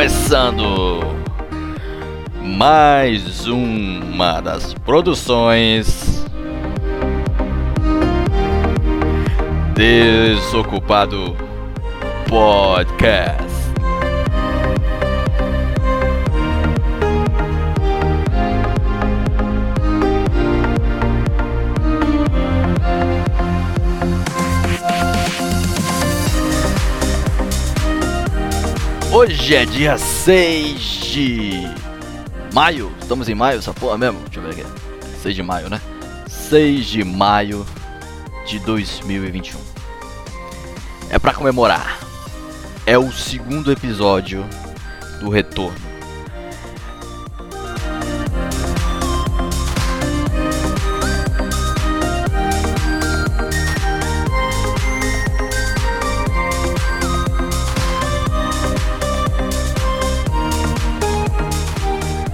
Começando mais uma das produções Desocupado Podcast. Hoje é dia 6 de maio. Estamos em maio, essa porra mesmo? Deixa eu ver aqui. 6 de maio, né? 6 de maio de 2021. É para comemorar. É o segundo episódio do retorno.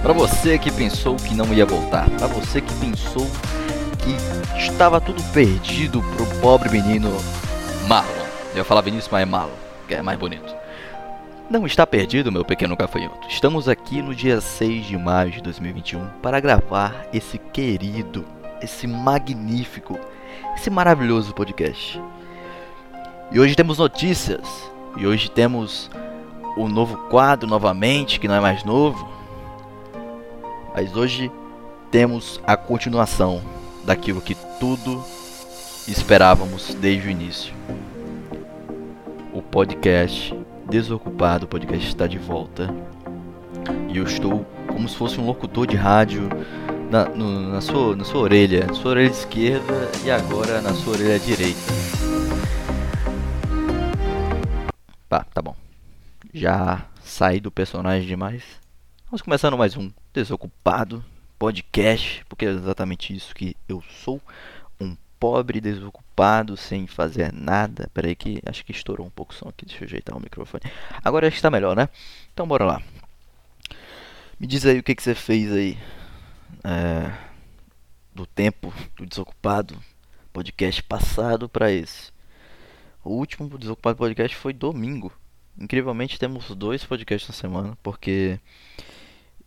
Para você que pensou que não ia voltar, para você que pensou que estava tudo perdido pro pobre menino Marlon. Eu ia falar Vinícius, mas é Marlon, que é mais bonito. Não está perdido, meu pequeno gafanhoto. Estamos aqui no dia 6 de maio de 2021 para gravar esse querido, esse magnífico, esse maravilhoso podcast. E hoje temos notícias. E hoje temos o novo quadro novamente, que não é mais novo, mas hoje temos a continuação daquilo que tudo esperávamos desde o início. O podcast Desocupado, podcast está de volta. E eu estou como se fosse um locutor de rádio na, no, na, sua, na sua orelha, na sua orelha esquerda e agora na sua orelha direita. Tá, tá bom. Já saí do personagem demais. Vamos começando mais um Desocupado Podcast, porque é exatamente isso que eu sou. Um pobre desocupado sem fazer nada. Peraí que acho que estourou um pouco o som aqui. Deixa eu ajeitar o microfone. Agora acho que está melhor, né? Então bora lá. Me diz aí o que, que você fez aí é, do tempo do Desocupado Podcast passado para esse. O último Desocupado Podcast foi domingo. Incrivelmente temos dois podcasts na semana, porque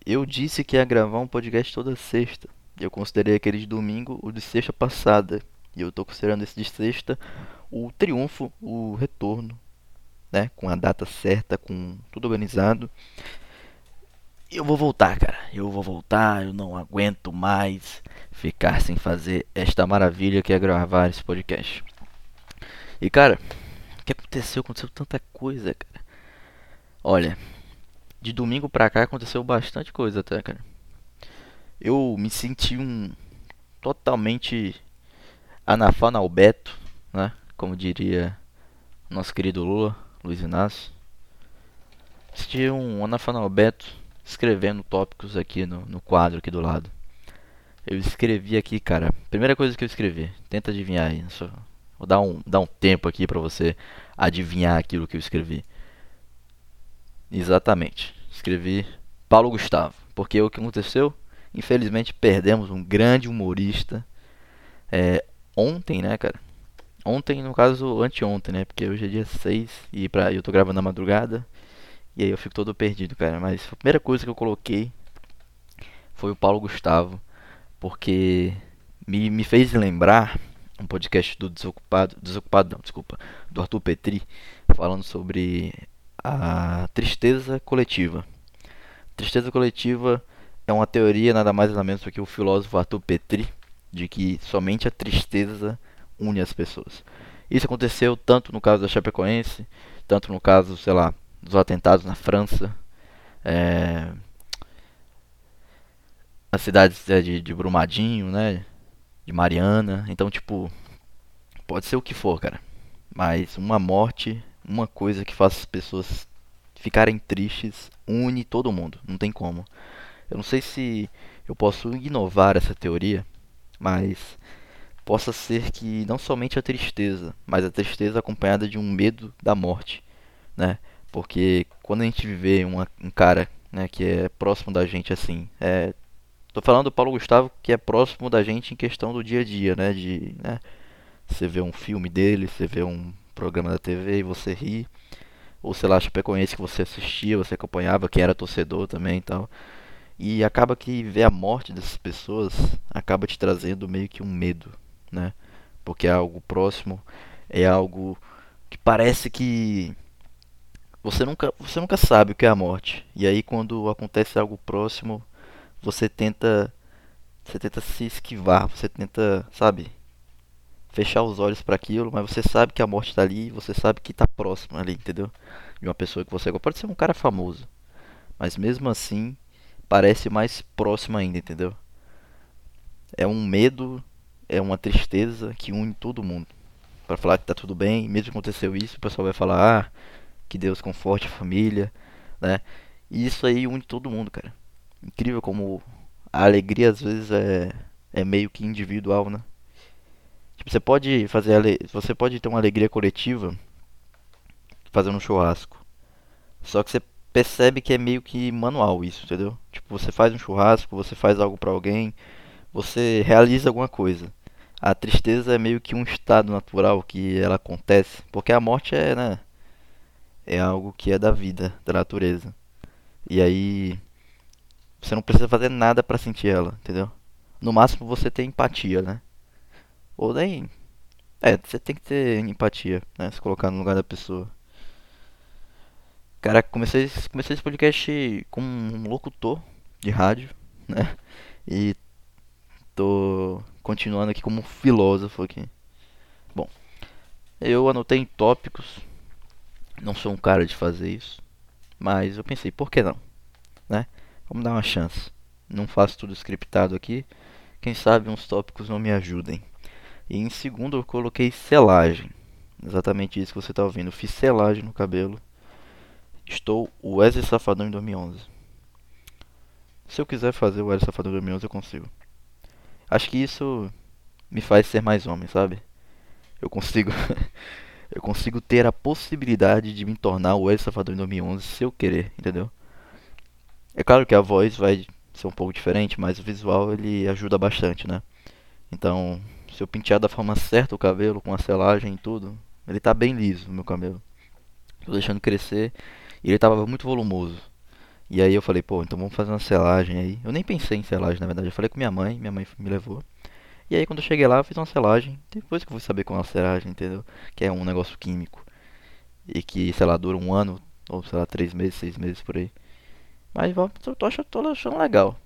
eu disse que ia gravar um podcast toda sexta. Eu considerei aquele de domingo o de sexta passada. E eu estou considerando esse de sexta o triunfo, o retorno, né? Com a data certa, com tudo organizado. Eu vou voltar, cara. Eu vou voltar. Eu não aguento mais ficar sem fazer esta maravilha que é gravar esse podcast. E cara, o que aconteceu? Aconteceu tanta coisa, cara. Olha, de domingo pra cá aconteceu bastante coisa até, cara. Eu me senti um totalmente analfabeto, né? Como diria nosso querido Lula, Luiz Inácio. Senti um analfabeto escrevendo tópicos aqui no, no quadro aqui do lado. Eu escrevi aqui, cara. Primeira coisa que eu escrevi, tenta adivinhar aí. Só, vou dar um, dar um tempo aqui pra você adivinhar aquilo que eu escrevi. Exatamente. Escrevi Paulo Gustavo. Porque o que aconteceu? Infelizmente perdemos um grande humorista. É, ontem, né, cara? Ontem, no caso, anteontem, né? Porque hoje é dia 6 e pra, eu tô gravando na madrugada. E aí eu fico todo perdido, cara. Mas a primeira coisa que eu coloquei foi o Paulo Gustavo. Porque me, me fez lembrar um podcast do Desocupado. Desocupado não, desculpa. Do Arthur Petri. Falando sobre a tristeza coletiva. Tristeza coletiva é uma teoria nada mais nada menos do que o filósofo Arthur Petri de que somente a tristeza une as pessoas. Isso aconteceu tanto no caso da Chapecoense, tanto no caso, sei lá, dos atentados na França, é, as cidades é, de, de Brumadinho, né, de Mariana. Então, tipo, pode ser o que for, cara. Mas uma morte uma coisa que faz as pessoas ficarem tristes une todo mundo, não tem como. Eu não sei se eu posso inovar essa teoria, mas possa ser que não somente a tristeza, mas a tristeza acompanhada de um medo da morte, né? Porque quando a gente vê uma, um cara né, que é próximo da gente assim, é, tô falando do Paulo Gustavo que é próximo da gente em questão do dia a dia, né? De, né, você vê um filme dele, você vê um programa da TV e você ri. ou sei lá, Chapecoense que você assistia, você acompanhava, quem era torcedor também e tal. E acaba que ver a morte dessas pessoas acaba te trazendo meio que um medo, né? Porque é algo próximo, é algo que parece que você nunca, você nunca sabe o que é a morte. E aí quando acontece algo próximo, você tenta você tenta se esquivar, você tenta, sabe, fechar os olhos para aquilo, mas você sabe que a morte está ali, você sabe que está próximo ali, entendeu? De uma pessoa que você pode ser um cara famoso, mas mesmo assim parece mais próximo ainda, entendeu? É um medo, é uma tristeza que une todo mundo. Para falar que tá tudo bem, mesmo que aconteceu isso, o pessoal vai falar: "Ah, que Deus conforte a família", né? E isso aí une todo mundo, cara. Incrível como a alegria às vezes é é meio que individual, né? Tipo, você pode fazer você pode ter uma alegria coletiva fazendo um churrasco. Só que você percebe que é meio que manual isso, entendeu? Tipo, você faz um churrasco, você faz algo para alguém, você realiza alguma coisa. A tristeza é meio que um estado natural que ela acontece, porque a morte é, né, é algo que é da vida, da natureza. E aí você não precisa fazer nada para sentir ela, entendeu? No máximo você tem empatia, né? Ou nem é, você tem que ter empatia, né? Se colocar no lugar da pessoa. Cara, comecei, comecei esse podcast como um locutor de rádio, né? E tô continuando aqui como filósofo aqui. Bom, eu anotei tópicos. Não sou um cara de fazer isso, mas eu pensei, por que não, né? Vamos dar uma chance. Não faço tudo scriptado aqui. Quem sabe uns tópicos não me ajudem. E em segundo eu coloquei selagem. Exatamente isso que você está ouvindo. Fiz selagem no cabelo Estou o Wesley Safadão em 2011. Se eu quiser fazer o Wesley Safadão em 2011, eu consigo. Acho que isso me faz ser mais homem, sabe? Eu consigo eu consigo ter a possibilidade de me tornar o Wesley Safadão em 2011 se eu querer, entendeu? É claro que a voz vai ser um pouco diferente, mas o visual ele ajuda bastante, né? Então, se eu pentear da forma certa o cabelo, com a selagem e tudo, ele tá bem liso, o meu cabelo. Tô deixando crescer e ele tava muito volumoso. E aí eu falei, pô, então vamos fazer uma selagem aí. Eu nem pensei em selagem, na verdade. Eu falei com minha mãe, minha mãe me levou. E aí quando eu cheguei lá, eu fiz uma selagem. Depois que eu fui saber com é uma selagem, entendeu? Que é um negócio químico. E que, sei lá, dura um ano, ou sei lá, três meses, seis meses por aí. Mas eu tô achando, tô achando legal.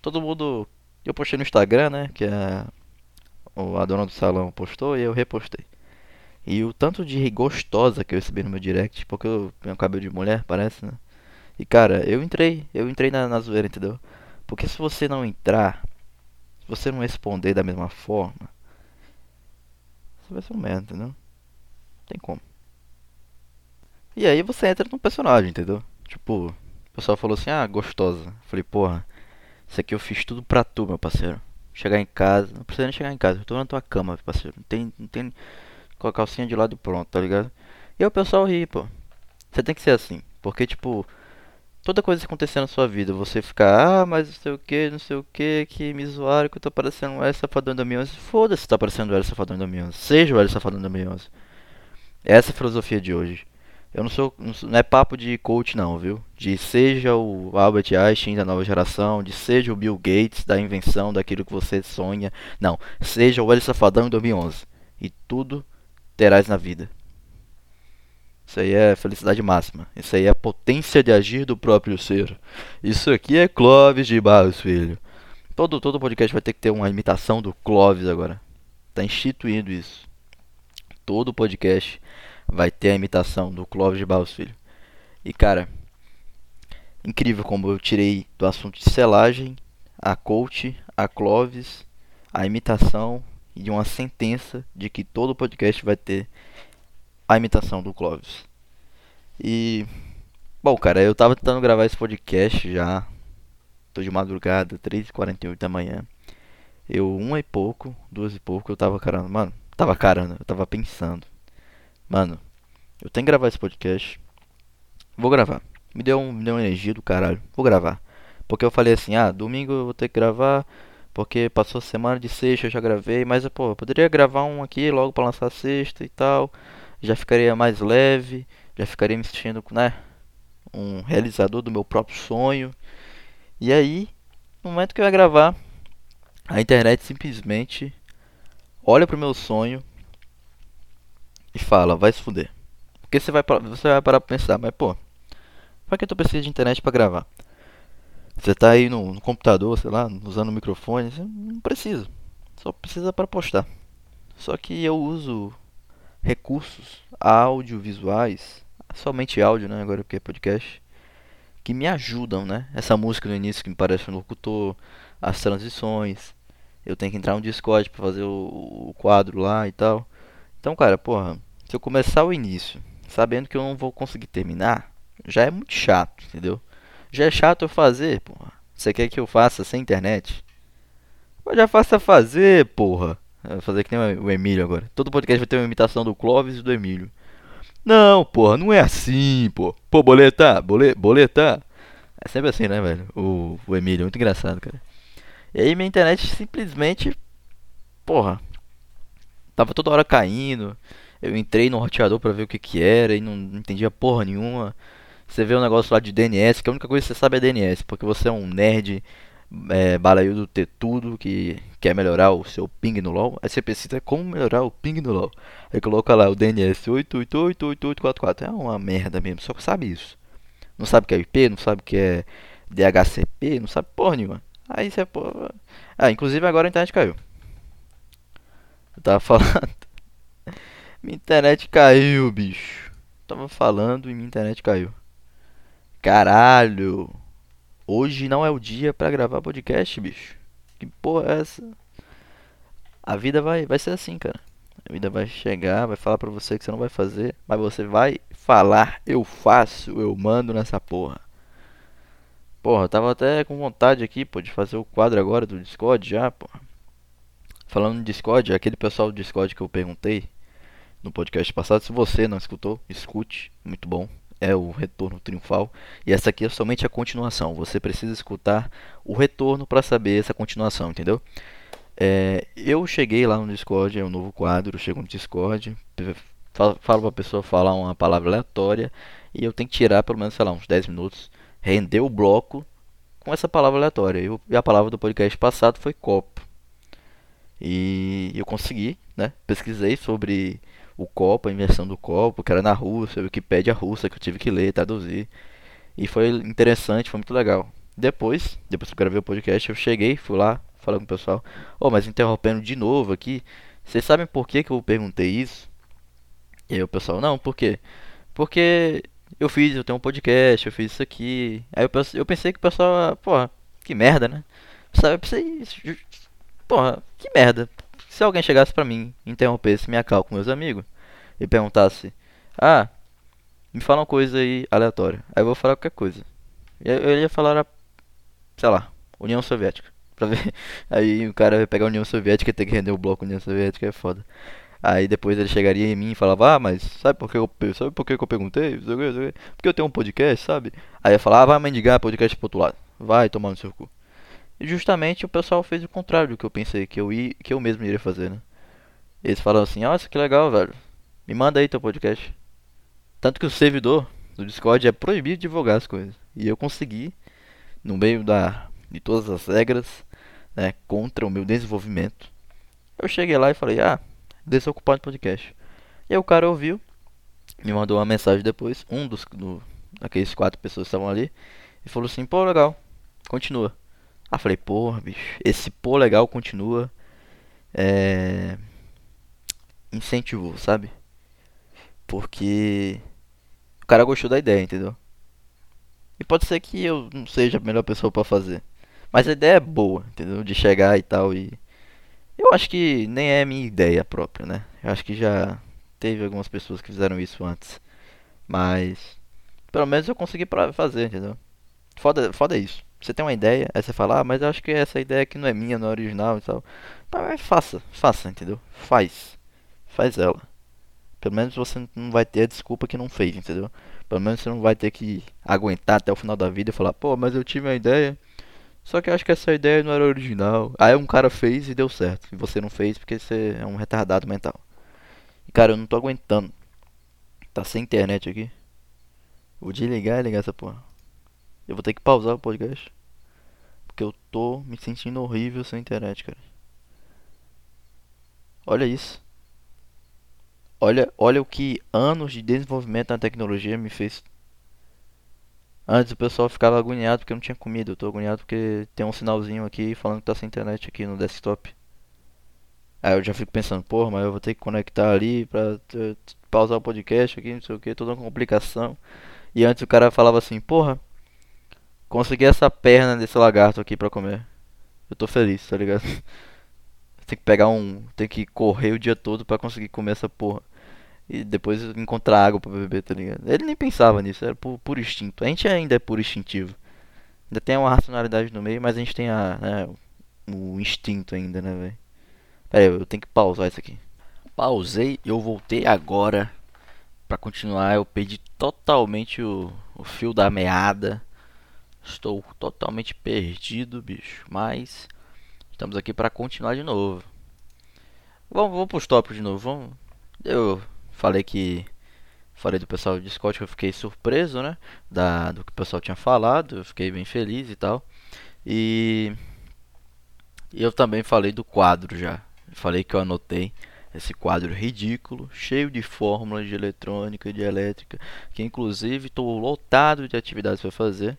Todo mundo. Eu postei no Instagram, né? Que é. A dona do salão postou e eu repostei. E o tanto de gostosa que eu recebi no meu direct, porque eu tenho cabelo de mulher, parece, né? E cara, eu entrei, eu entrei na, na zoeira, entendeu? Porque se você não entrar, se você não responder da mesma forma, você vai ser um merda, entendeu? Não tem como. E aí você entra no personagem, entendeu? Tipo, o pessoal falou assim, ah, gostosa. Eu falei, porra, isso aqui eu fiz tudo pra tu, meu parceiro. Chegar em casa, não precisa nem chegar em casa, eu tô na tua cama, parceiro. Não tem, não tem com a calcinha de lado e pronto, tá ligado? E aí o pessoal ri, pô. Você tem que ser assim. Porque, tipo, toda coisa que acontecer na sua vida, você ficar, ah, mas não sei o que, não sei o que, que me zoaram que eu tô parecendo o L Safadão 2011. Foda-se, tá parecendo o L Safadão 2011. Seja o L Safadão 2011. Essa é a filosofia de hoje. Eu não sou, não é papo de coach não, viu? De seja o Albert Einstein da nova geração, de seja o Bill Gates da invenção daquilo que você sonha. Não, seja o L Safadão 2011. E tudo terás na vida. Isso aí é felicidade máxima. Isso aí é a potência de agir do próprio ser. Isso aqui é Clóvis de Barros, filho. Todo, todo podcast vai ter que ter uma imitação do Clóvis agora. Tá instituindo isso. Todo podcast vai ter a imitação do Clóvis de Barros, filho. E cara, incrível como eu tirei do assunto de selagem a coach, a Clóvis, a imitação e uma sentença de que todo podcast vai ter a imitação do Clóvis. E bom, cara, eu tava tentando gravar esse podcast já. Tô de madrugada, 3h48 da manhã. Eu, uma e pouco, duas e pouco, eu tava carando. Mano, tava carando, eu tava pensando. Mano, eu tenho que gravar esse podcast. Vou gravar. Me deu, um, me deu uma energia do caralho. Vou gravar. Porque eu falei assim, ah, domingo eu vou ter que gravar. Porque passou semana de sexta, eu já gravei, mas pô, eu poderia gravar um aqui logo para lançar sexta e tal. já ficaria mais leve, já ficaria me sentindo, né, um realizador do meu próprio sonho. E aí, no momento que eu ia gravar, a internet simplesmente olha pro meu sonho e fala, vai se fuder. Porque você vai, você vai parar pra pensar, mas pô, pra que tu precisa de internet para gravar? Você tá aí no, no, computador, sei lá, usando o microfone, você não precisa. Só precisa para postar. Só que eu uso recursos audiovisuais, somente áudio, né, agora porque é podcast, que me ajudam, né? Essa música no início que me parece um locutor, as transições, eu tenho que entrar no Discord para fazer o, o, quadro lá e tal. Então, cara, porra, se eu começar o início sabendo que eu não vou conseguir terminar, já é muito chato, entendeu? Já é chato eu fazer, porra. Você quer que eu faça sem internet? Mas já faça fazer, porra. vou fazer que nem o Emílio agora. Todo podcast vai ter uma imitação do Clóvis e do Emílio. Não, porra, não é assim, pô. Pô, boleta, bole, boleta. É sempre assim, né, velho? O, o Emílio, muito engraçado, cara. E aí minha internet simplesmente, porra, tava toda hora caindo. Eu entrei no roteador para ver o que que era e não, entendia porra nenhuma. Você vê um negócio lá de DNS, que a única coisa que você sabe é DNS, porque você é um nerd é, balaiudo ter tudo que quer melhorar o seu ping no LoL. Aí você precisa como melhorar o ping no LoL. Aí coloca lá o DNS 8888844. É uma merda mesmo, só que sabe isso. Não sabe o que é IP, não sabe o que é DHCP, não sabe porra nenhuma. Aí você, pô. Ah, inclusive agora a internet caiu. Eu tava falando. minha internet caiu, bicho. Eu tava falando e minha internet caiu. Caralho. Hoje não é o dia para gravar podcast, bicho. Que porra é essa? A vida vai, vai ser assim, cara. A vida vai chegar, vai falar pra você que você não vai fazer, mas você vai falar, eu faço, eu mando nessa porra. Porra, eu tava até com vontade aqui, pô, de fazer o quadro agora do Discord já, pô. Falando no Discord, aquele pessoal do Discord que eu perguntei no podcast passado, se você não escutou, escute, muito bom. É o retorno triunfal. E essa aqui é somente a continuação. Você precisa escutar o retorno para saber essa continuação, entendeu? É, eu cheguei lá no Discord, é um novo quadro, chego no Discord, falo, falo pra pessoa falar uma palavra aleatória e eu tenho que tirar pelo menos, sei lá, uns 10 minutos render o bloco com essa palavra aleatória. E a palavra do podcast passado foi copo. E eu consegui, né? Pesquisei sobre o copo, a invenção do copo, que era na Rússia, a Wikipédia russa, que eu tive que ler, traduzir. E foi interessante, foi muito legal. Depois, depois que eu gravei o podcast, eu cheguei, fui lá, falei com o pessoal. Oh, mas interrompendo de novo aqui, vocês sabem por que, que eu perguntei isso? E aí o pessoal, não, por quê? Porque eu fiz, eu tenho um podcast, eu fiz isso aqui. Aí eu, eu pensei que o pessoal, porra, que merda, né? Sabe, eu pensei, porra, que merda. Se alguém chegasse pra mim, interrompesse minha cal com meus amigos e perguntasse, ah, me fala uma coisa aí aleatória. Aí eu vou falar qualquer coisa. Eu ia falar, sei lá, União Soviética. Pra ver. Aí o cara vai pegar a União Soviética e ter que render o bloco União Soviética é foda. Aí depois ele chegaria em mim e falava, ah, mas sabe por que eu, sabe por que eu perguntei? Porque eu tenho um podcast, sabe? Aí eu falava, ah, vai mendigar podcast pro outro lado. Vai tomar no seu cu. E justamente o pessoal fez o contrário do que eu pensei que eu, ia, que eu mesmo iria fazer, né? Eles falaram assim, nossa, que legal, velho. Me manda aí teu podcast. Tanto que o servidor do Discord é proibido divulgar as coisas. E eu consegui, no meio da, de todas as regras, né, contra o meu desenvolvimento. Eu cheguei lá e falei, ah, Desocupado Podcast. E aí o cara ouviu, me mandou uma mensagem depois, um dos do, daqueles quatro pessoas que estavam ali, e falou assim, pô, legal, continua. Ah, falei, porra, bicho, esse pô legal continua. É. Incentivou, sabe? Porque o cara gostou da ideia, entendeu? E pode ser que eu não seja a melhor pessoa para fazer. Mas a ideia é boa, entendeu? De chegar e tal e eu acho que nem é minha ideia própria, né? Eu acho que já teve algumas pessoas que fizeram isso antes. Mas pelo menos eu consegui fazer, entendeu? Foda, foda isso. Você tem uma ideia, aí você fala, ah, mas eu acho que essa ideia aqui não é minha, não é original e tal. Mas faça, faça, entendeu? Faz. Faz ela. Pelo menos você não vai ter a desculpa que não fez, entendeu? Pelo menos você não vai ter que aguentar até o final da vida e falar, pô, mas eu tive uma ideia só que eu acho que essa ideia não era original. Aí um cara fez e deu certo. E você não fez porque você é um retardado mental. E cara, eu não tô aguentando Tá sem internet aqui. Vou desligar e ligar essa porra. Eu vou ter que pausar o podcast. Porque eu tô me sentindo horrível sem internet, cara. Olha isso. Olha, olha o que anos de desenvolvimento na tecnologia me fez. Antes o pessoal ficava agoniado porque não tinha comida. Eu tô agoniado porque tem um sinalzinho aqui falando que tá sem internet aqui no desktop. Aí eu já fico pensando, porra, mas eu vou ter que conectar ali pra pausar o podcast aqui, não sei o que, toda uma complicação. E antes o cara falava assim, porra, consegui essa perna desse lagarto aqui pra comer. Eu tô feliz, tá ligado? Tem que pegar um. Tem que correr o dia todo pra conseguir comer essa porra. E depois encontrar água pra beber, tá ligado? Ele nem pensava nisso, era por, por instinto. A gente ainda é puro instintivo. Ainda tem uma racionalidade no meio, mas a gente tem a, né, o instinto ainda, né, velho? Pera aí, eu tenho que pausar isso aqui. Pausei eu voltei agora para continuar. Eu perdi totalmente o, o fio da meada. Estou totalmente perdido, bicho. Mas estamos aqui para continuar de novo. Vamos, vamos para os tópicos de novo. Vamos. Eu falei que falei do pessoal do Discord que eu fiquei surpreso, né? Da, do que o pessoal tinha falado. Eu fiquei bem feliz e tal. E eu também falei do quadro já. Falei que eu anotei esse quadro ridículo, cheio de fórmulas de eletrônica de elétrica, que inclusive estou lotado de atividades para fazer,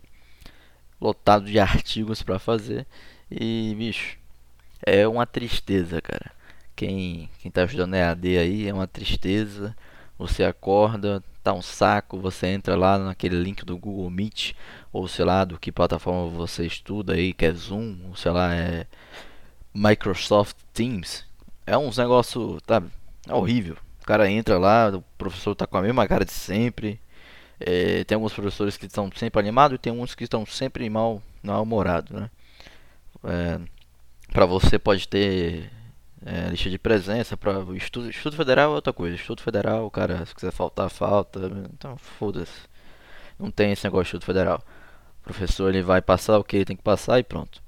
lotado de artigos para fazer, e bicho, é uma tristeza, cara. Quem quem tá estudando EAD aí é uma tristeza. Você acorda, tá um saco, você entra lá naquele link do Google Meet ou sei lá do que plataforma você estuda aí, que é Zoom, ou sei lá, é Microsoft Teams. É uns negócio, tá? É horrível. O cara entra lá, o professor tá com a mesma cara de sempre. É, tem alguns professores que estão sempre animados e tem uns que estão sempre mal, mal-humorados, né? É, para você pode ter é, lista de presença para estudo, estudo federal é outra coisa. Estudo federal, cara, se quiser faltar, falta. Então, foda-se. Não tem esse negócio de estudo federal. O professor ele vai passar o que ele tem que passar e pronto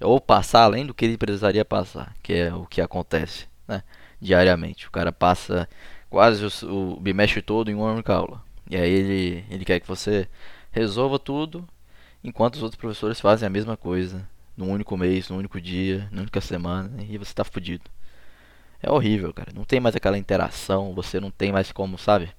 ou passar além do que ele precisaria passar, que é o que acontece né, diariamente. O cara passa quase o, o bimestre todo em uma única aula. E aí ele, ele quer que você resolva tudo, enquanto os outros professores fazem a mesma coisa, num único mês, num único dia, numa única semana, e você está fudido. É horrível, cara. Não tem mais aquela interação, você não tem mais como, sabe?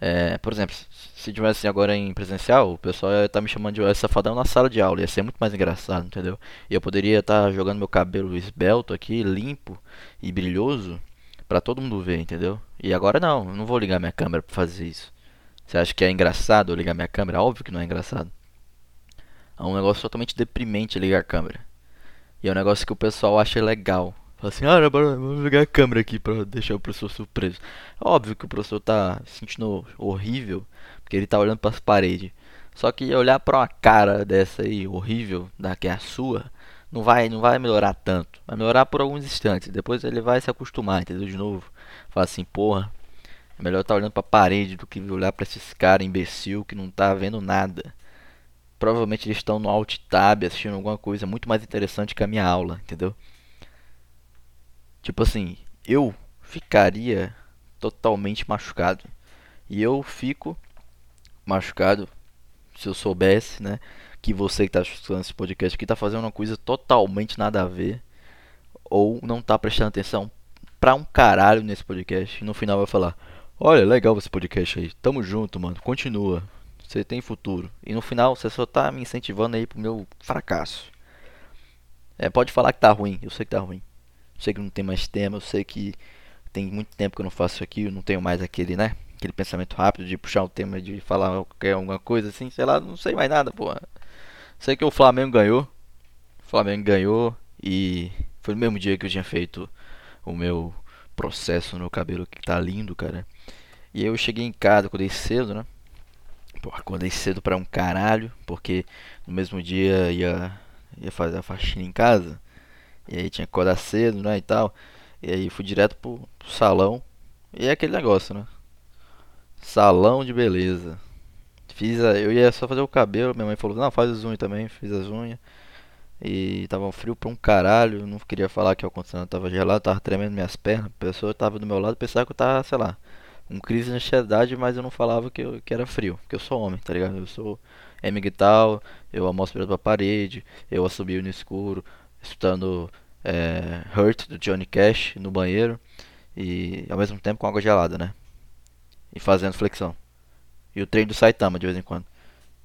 É, por exemplo, se tivesse agora em presencial, o pessoal ia estar tá me chamando de safadão na sala de aula, ia ser muito mais engraçado, entendeu? E eu poderia estar tá jogando meu cabelo esbelto aqui, limpo e brilhoso, para todo mundo ver, entendeu? E agora não, não vou ligar minha câmera para fazer isso. Você acha que é engraçado eu ligar minha câmera? Óbvio que não é engraçado. É um negócio totalmente deprimente ligar a câmera. E é um negócio que o pessoal acha legal. Fala assim, ah, vamos ligar a câmera aqui pra deixar o professor surpreso. Óbvio que o professor tá se sentindo horrível, porque ele tá olhando para as paredes. Só que olhar para uma cara dessa aí, horrível, da que é a sua, não vai, não vai melhorar tanto. Vai melhorar por alguns instantes. Depois ele vai se acostumar, entendeu? De novo. Fala assim, porra, melhor estar tá olhando para a parede do que olhar para esses caras imbecil que não tá vendo nada. Provavelmente eles estão no alt tab assistindo alguma coisa muito mais interessante que a minha aula, entendeu? Tipo assim, eu ficaria totalmente machucado. E eu fico machucado se eu soubesse, né? Que você que está escutando esse podcast aqui está fazendo uma coisa totalmente nada a ver. Ou não está prestando atenção pra um caralho nesse podcast. E no final vai falar: Olha, legal esse podcast aí. Tamo junto, mano. Continua. Você tem futuro. E no final você só tá me incentivando aí pro meu fracasso. É, pode falar que tá ruim. Eu sei que tá ruim sei que não tem mais tema, eu sei que tem muito tempo que eu não faço isso aqui, eu não tenho mais aquele, né? Aquele pensamento rápido de puxar o tema, de falar qualquer alguma coisa assim, sei lá, não sei mais nada, porra. Sei que o Flamengo ganhou. O Flamengo ganhou e foi no mesmo dia que eu tinha feito o meu processo no cabelo que tá lindo, cara. E eu cheguei em casa, acordei cedo, né? Pô, acordei cedo pra um caralho, porque no mesmo dia ia, ia fazer a faxina em casa. E aí tinha que acordar cedo, né, e tal. E aí fui direto pro, pro salão. E é aquele negócio, né? Salão de beleza. Fiz a, eu ia só fazer o cabelo, minha mãe falou, não, faz as unhas também, fiz as unhas. E tava frio pra um caralho, não queria falar que o condicionado tava gelado, tava tremendo minhas pernas. A pessoa tava do meu lado, pensava que eu tava, sei lá, um crise de ansiedade, mas eu não falava que, eu, que era frio, porque eu sou homem, tá ligado? Eu sou M tal, eu almoço perto da parede, eu assobio no escuro, escutando é, Hurt do Johnny Cash no banheiro e ao mesmo tempo com água gelada, né? E fazendo flexão. E o treino do Saitama de vez em quando.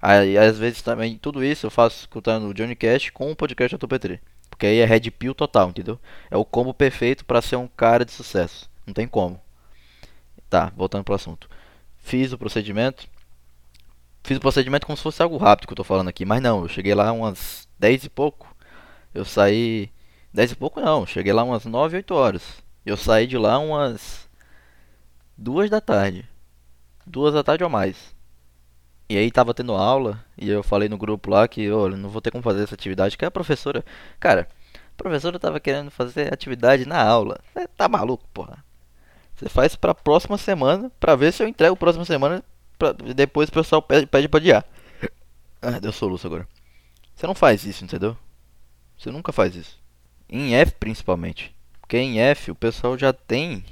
Aí às vezes também tudo isso eu faço escutando o Johnny Cash com o podcast da Topetri. Porque aí é red pill total, entendeu? É o combo perfeito para ser um cara de sucesso. Não tem como. Tá, voltando pro assunto. Fiz o procedimento. Fiz o procedimento como se fosse algo rápido que eu tô falando aqui. Mas não, eu cheguei lá umas 10 e pouco. Eu saí. 10 e pouco não, cheguei lá umas 9, 8 horas. Eu saí de lá umas 2 da tarde. 2 da tarde ou mais. E aí tava tendo aula, e eu falei no grupo lá que, olha, não vou ter como fazer essa atividade, que a professora. Cara, a professora tava querendo fazer atividade na aula. Tá maluco, porra. Você faz pra próxima semana, pra ver se eu entrego próxima semana. Pra, depois o pessoal pede, pede pra adiar. Ah, deu soluço agora. Você não faz isso, entendeu? Você nunca faz isso. Em F principalmente. Porque em F o pessoal já tem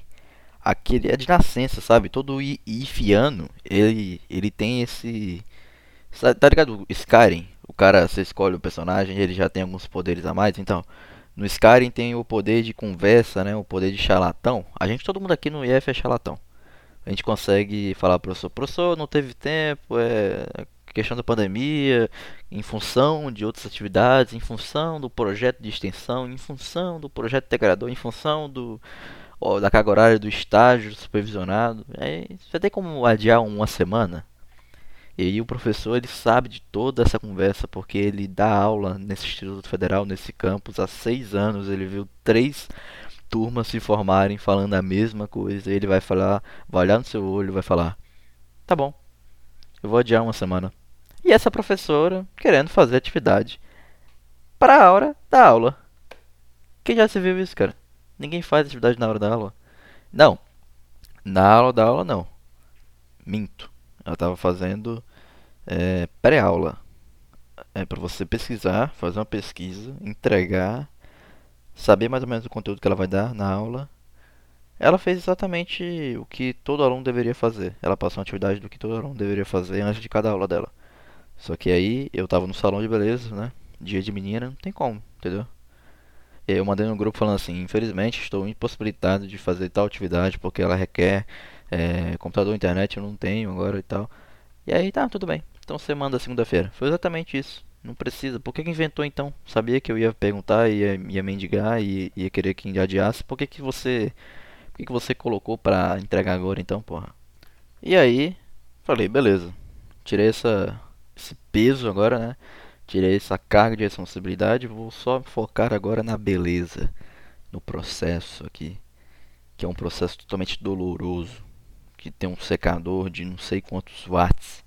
aquele é de nascença, sabe? Todo ifiano, ele ele tem esse tá ligado? Skyrim, o cara você escolhe o personagem, ele já tem alguns poderes a mais, então no Skyrim tem o poder de conversa, né? O poder de charlatão. A gente, todo mundo aqui no IF é charlatão. A gente consegue falar pro professor, professor, não teve tempo, é questão da pandemia, em função de outras atividades, em função do projeto de extensão, em função do projeto integrador, em função do ó, da carga horária do estágio supervisionado. É, você tem como adiar uma semana? E o professor ele sabe de toda essa conversa porque ele dá aula nesse Instituto Federal, nesse campus há seis anos. Ele viu três turmas se formarem falando a mesma coisa. Ele vai falar, vai olhar no seu olho, vai falar: "Tá bom, eu vou adiar uma semana". E essa professora querendo fazer atividade para a hora da aula. Quem já se viu isso, cara? Ninguém faz atividade na hora da aula. Não. Na aula da aula não. Minto. Ela estava fazendo é, pré-aula. É para você pesquisar, fazer uma pesquisa, entregar, saber mais ou menos o conteúdo que ela vai dar na aula. Ela fez exatamente o que todo aluno deveria fazer. Ela passou uma atividade do que todo aluno deveria fazer antes de cada aula dela. Só que aí eu tava no salão de beleza, né? Dia de menina, não tem como, entendeu? Eu mandei no grupo falando assim, infelizmente estou impossibilitado de fazer tal atividade porque ela requer é, computador internet eu não tenho agora e tal. E aí tá, tudo bem. Então você manda segunda-feira. Foi exatamente isso. Não precisa. Por que, que inventou então? Sabia que eu ia perguntar, ia, ia mendigar e ia querer que adiasse. Por que, que você. Por que, que você colocou pra entregar agora então, porra? E aí, falei, beleza. Tirei essa, esse peso agora, né? Tirei essa carga de responsabilidade. Vou só focar agora na beleza. No processo aqui. Que é um processo totalmente doloroso que tem um secador de não sei quantos watts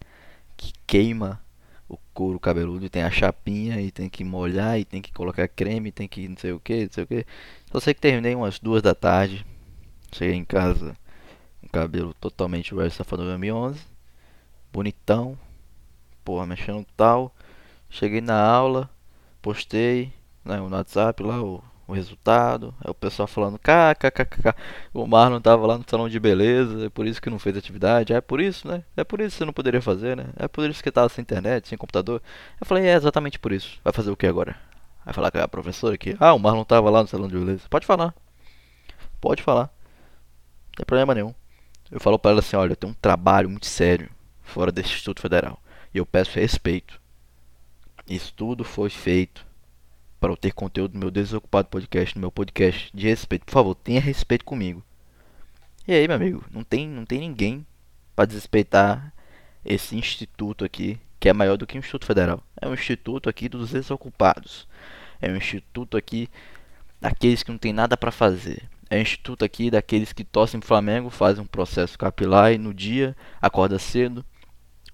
que queima o couro cabeludo e tem a chapinha e tem que molhar e tem que colocar creme, tem que não sei o que, não sei o que. Só sei que terminei umas duas da tarde. Cheguei em casa com o cabelo totalmente o Safador 2011. Bonitão. Porra, mexendo tal. Cheguei na aula, postei né, no WhatsApp lá o o resultado. Aí o pessoal falando, kkkk, o Marlon tava lá no salão de beleza, é por isso que não fez atividade. É por isso, né? É por isso que você não poderia fazer, né? É por isso que tava sem internet, sem computador. Eu falei, é exatamente por isso. Vai fazer o que agora? Vai falar com a professora aqui. Ah, o Marlon tava lá no salão de beleza. Pode falar. Pode falar. Não tem problema nenhum. Eu falo para ela assim, olha, eu tenho um trabalho muito sério fora desse Instituto Federal. E eu peço respeito. Isso tudo foi feito para eu ter conteúdo no meu Desocupado Podcast, no meu podcast de respeito. Por favor, tenha respeito comigo. E aí, meu amigo, não tem, não tem ninguém para desrespeitar esse instituto aqui, que é maior do que o Instituto Federal. É um instituto aqui dos desocupados. É um instituto aqui daqueles que não tem nada para fazer. É um instituto aqui daqueles que torcem pro Flamengo, fazem um processo capilar e no dia acorda cedo.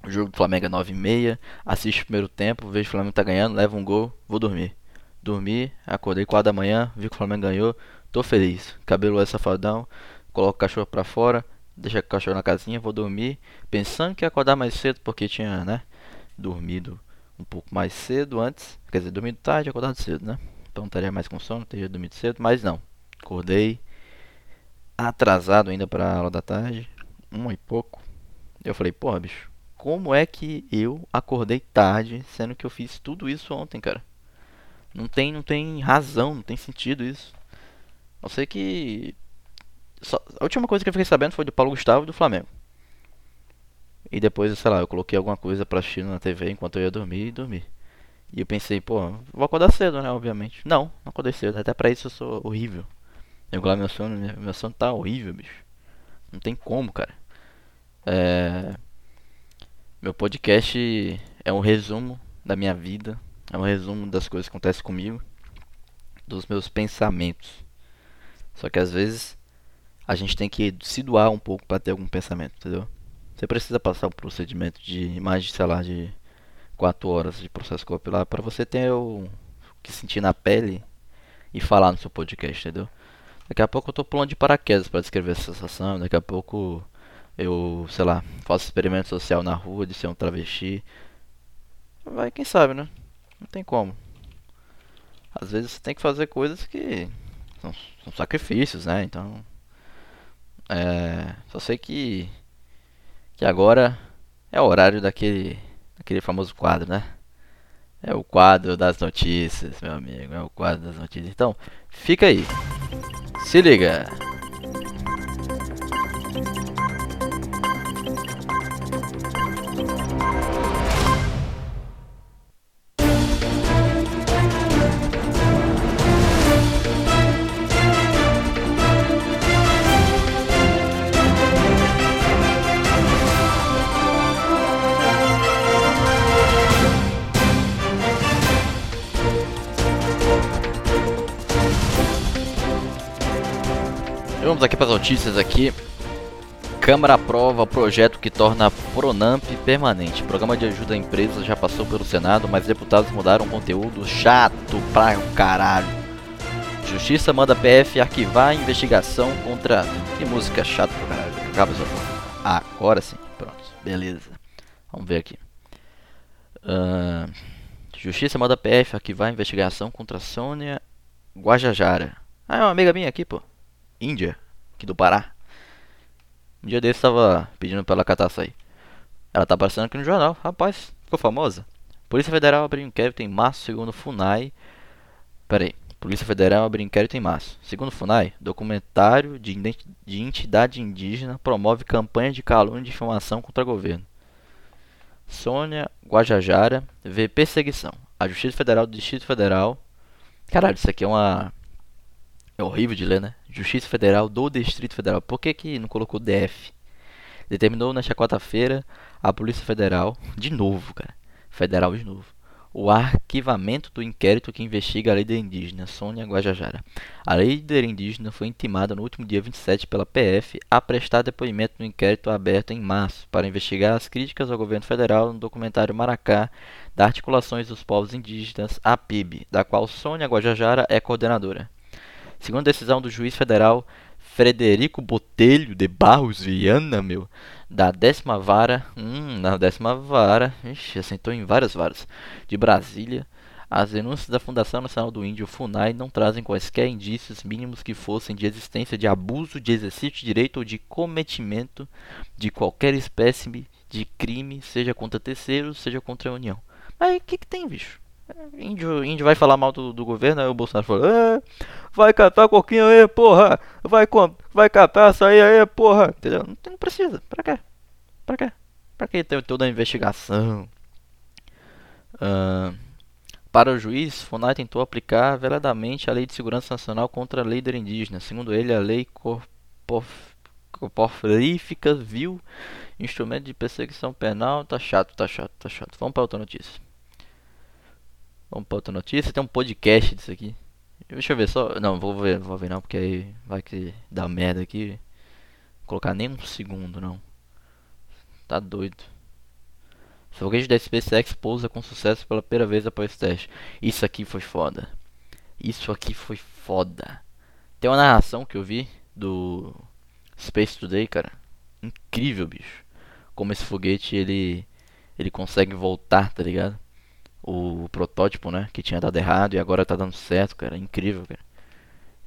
O jogo do Flamengo é 9 e meia, assiste o primeiro tempo, vejo o Flamengo tá ganhando, leva um gol, vou dormir. Dormi, acordei 4 da manhã, vi que o Flamengo ganhou, tô feliz. Cabelo é safadão, coloco o cachorro pra fora, deixa o cachorro na casinha, vou dormir, pensando que ia acordar mais cedo porque tinha, né, dormido um pouco mais cedo antes, quer dizer, dormido tarde e acordado cedo, né? Então estaria mais com sono, teria dormido cedo, mas não. Acordei atrasado ainda para aula da tarde. uma e pouco. Eu falei, porra, bicho, como é que eu acordei tarde, sendo que eu fiz tudo isso ontem, cara? Não tem, não tem razão, não tem sentido isso. Não sei que. Só, a última coisa que eu fiquei sabendo foi do Paulo Gustavo e do Flamengo. E depois, sei lá, eu coloquei alguma coisa pra assistir na TV enquanto eu ia dormir e dormir. E eu pensei, pô, vou acordar cedo, né? Obviamente. Não, não acordei cedo. Até pra isso eu sou horrível. Regular meu sono, meu sono tá horrível, bicho. Não tem como, cara. É... Meu podcast é um resumo da minha vida. É um resumo das coisas que acontecem comigo. Dos meus pensamentos. Só que às vezes a gente tem que se doar um pouco para ter algum pensamento, entendeu? Você precisa passar um procedimento de mais de, sei lá, de 4 horas de processo copilar para você ter o que sentir na pele e falar no seu podcast, entendeu? Daqui a pouco eu tô pulando de paraquedas para descrever essa sensação. Daqui a pouco eu, sei lá, faço experimento social na rua de ser um travesti. Vai, quem sabe, né? Não tem como. Às vezes você tem que fazer coisas que são, são sacrifícios, né? Então, é, só sei que que agora é o horário daquele daquele famoso quadro, né? É o quadro das notícias, meu amigo, é o quadro das notícias. Então, fica aí. Se liga. Notícias aqui. Câmara aprova projeto que torna a Pronamp permanente. programa de ajuda a empresas já passou pelo Senado, mas deputados mudaram conteúdo chato pra caralho. Justiça manda PF arquivar a investigação contra. Que música chata pra caralho. Acaba essa Ah, agora sim. Pronto. Beleza. Vamos ver aqui. Uh... Justiça manda PF arquivar a investigação contra Sônia Guajajara. Ah, é uma amiga minha aqui, pô. Índia, aqui do Pará. Um dia desse tava pedindo pra ela catar açaí. Ela tá aparecendo aqui no jornal. Rapaz, ficou famosa. Polícia Federal abriu inquérito em março, segundo FUNAI. Pera aí. Polícia Federal abriu inquérito em março. Segundo FUNAI, documentário de, de entidade indígena promove campanha de calúnia e difamação contra governo. Sônia Guajajara vê perseguição. A Justiça Federal do Distrito Federal. Caralho, isso aqui é uma é horrível de ler, né? Justiça Federal do Distrito Federal. Por que, que não colocou DF? Determinou nesta quarta-feira a Polícia Federal, de novo, cara, federal de novo, o arquivamento do inquérito que investiga a líder indígena Sônia Guajajara. A líder indígena foi intimada no último dia 27 pela PF a prestar depoimento no inquérito aberto em março para investigar as críticas ao governo federal no documentário Maracá da Articulações dos Povos Indígenas, a PIB, da qual Sônia Guajajara é coordenadora. Segundo a decisão do juiz federal Frederico Botelho de Barros Viana, meu, da décima vara, hum, na décima vara, ixi, assentou em várias varas, de Brasília, as denúncias da Fundação Nacional do Índio, FUNAI, não trazem quaisquer indícios mínimos que fossem de existência de abuso de exercício de direito ou de cometimento de qualquer espécie de crime, seja contra terceiros, seja contra a União. Mas o que, que tem, bicho? Índio, índio vai falar mal do, do governo, aí o Bolsonaro falou, é, vai catar coquinho aí, porra, vai, vai catar açaí aí, porra, entendeu? Não, não precisa, pra quê? Pra quê? Pra que ter toda a investigação? Uh, para o juiz, FUNAI tentou aplicar veladamente a Lei de Segurança Nacional contra a líder indígena. Segundo ele, a lei corporífica viu instrumento de perseguição penal. Tá chato, tá chato, tá chato. Vamos para outra notícia. Vamos para outra notícia. Tem um podcast disso aqui. Deixa eu ver só. Não, vou ver, vou ver não, porque aí vai que dá merda aqui. Vou colocar nem um segundo, não. Tá doido. Foguete da SpaceX pousa com sucesso pela primeira vez após teste. Isso aqui foi foda. Isso aqui foi foda. Tem uma narração que eu vi do Space Today, cara. Incrível, bicho. Como esse foguete ele ele consegue voltar, tá ligado? O protótipo, né? Que tinha dado errado e agora tá dando certo, cara. Incrível, cara.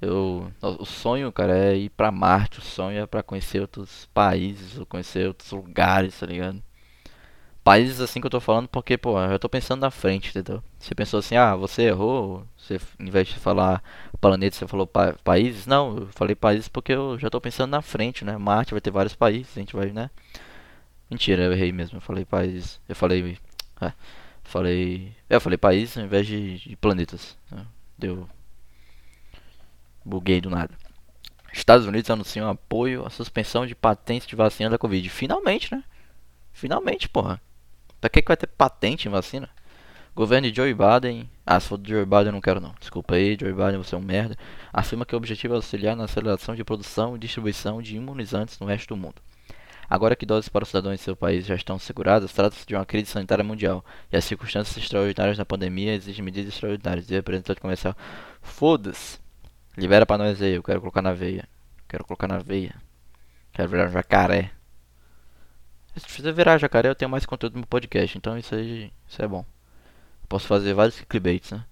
Eu, o sonho, cara, é ir pra Marte. O sonho é pra conhecer outros países, conhecer outros lugares, tá ligado? Países assim que eu tô falando porque, pô, eu tô pensando na frente, entendeu? Você pensou assim, ah, você errou, você, em vez de falar planeta, você falou pa países? Não, eu falei países porque eu já tô pensando na frente, né? Marte vai ter vários países, a gente vai, né? Mentira, eu errei mesmo, eu falei países, eu falei, é, falei, é, eu falei países ao invés de, de planetas, né? deu, buguei do nada. Estados Unidos anunciam apoio à suspensão de patentes de vacina da Covid. Finalmente, né? Finalmente, porra. Pra que, que vai ter patente em vacina? Governo de Joe Biden. Ah, se for do Joe Biden eu não quero não. Desculpa aí, Joe Biden, você é um merda. Afirma que o objetivo é auxiliar na aceleração de produção e distribuição de imunizantes no resto do mundo. Agora que doses para os cidadãos de seu país já estão seguradas, trata-se de uma crise sanitária mundial e as circunstâncias extraordinárias da pandemia exigem medidas extraordinárias. E representante comercial, foda-se. Libera pra nós aí, eu quero colocar na veia. Quero colocar na veia. Quero virar um jacaré. Se você virar jacaré, eu tenho mais conteúdo no meu podcast. Então isso aí isso é bom. Posso fazer vários clickbaits, né?